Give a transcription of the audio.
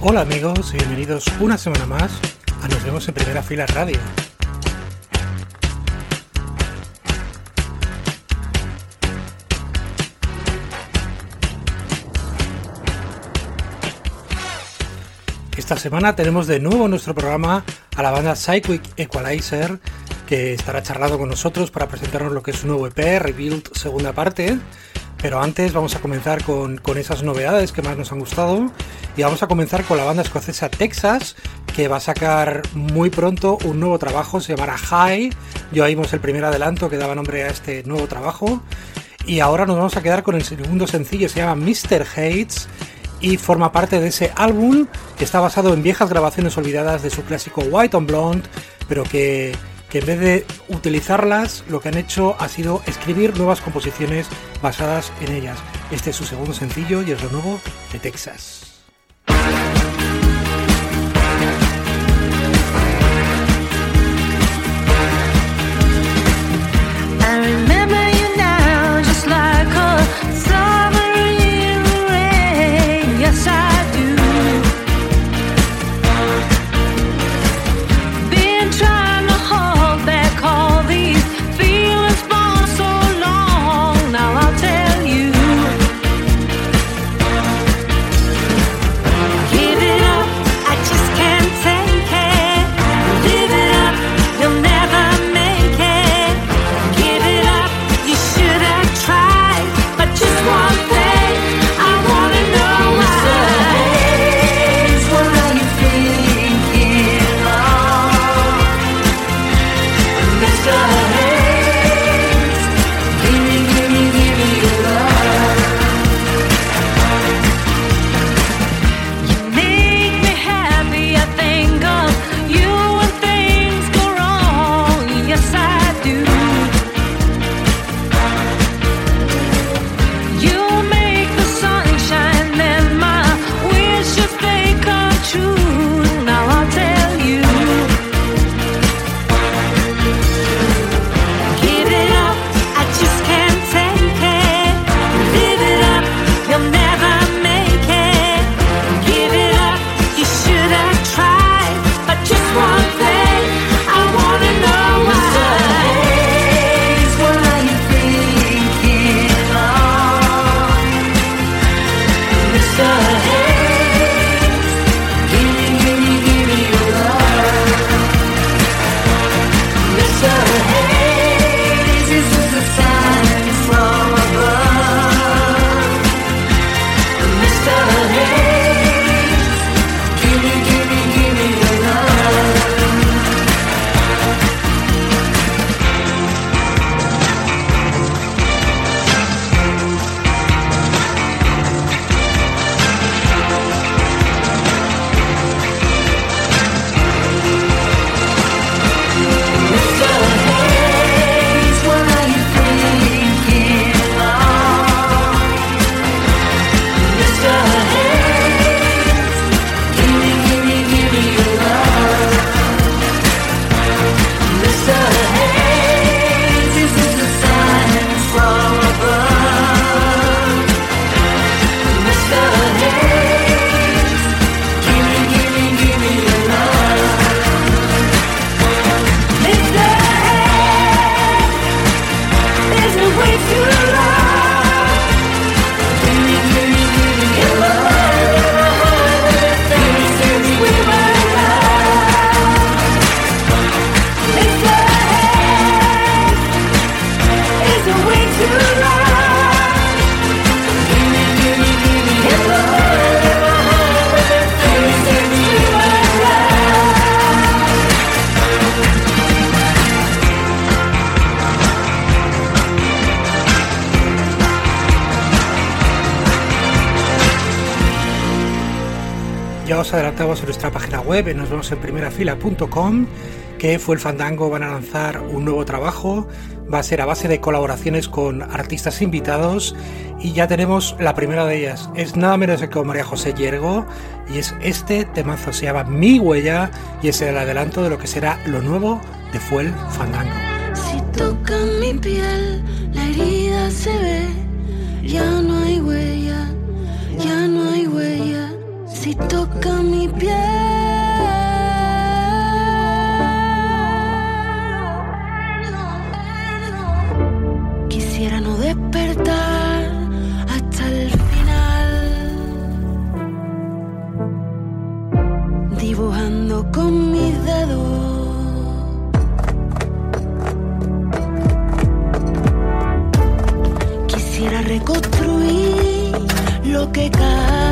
Hola amigos y bienvenidos una semana más a Nos vemos en Primera Fila Radio. Esta semana tenemos de nuevo nuestro programa a la banda Psychic Equalizer que estará charlando con nosotros para presentarnos lo que es su nuevo EP, Rebuild segunda parte. Pero antes vamos a comenzar con, con esas novedades que más nos han gustado y vamos a comenzar con la banda escocesa Texas, que va a sacar muy pronto un nuevo trabajo, se llamará High. Ya vimos el primer adelanto que daba nombre a este nuevo trabajo. Y ahora nos vamos a quedar con el segundo sencillo, se llama Mr. Hates y forma parte de ese álbum que está basado en viejas grabaciones olvidadas de su clásico White on Blonde, pero que, que en vez de utilizarlas, lo que han hecho ha sido escribir nuevas composiciones basadas en ellas. Este es su segundo sencillo y es lo nuevo de Texas. Adelantamos en nuestra página web, en nos en primerafila.com, que fue el Fandango, van a lanzar un nuevo trabajo, va a ser a base de colaboraciones con artistas invitados y ya tenemos la primera de ellas. Es nada menos que María José Yergo y es este temazo, se llama Mi Huella y es el adelanto de lo que será lo nuevo de Fuel Fandango. Si toca mi piel, la herida se ve, ya no hay huella, ya no hay huella. Si toca mi piel. Quisiera no despertar hasta el final, dibujando con mis dedos. Quisiera reconstruir lo que caerá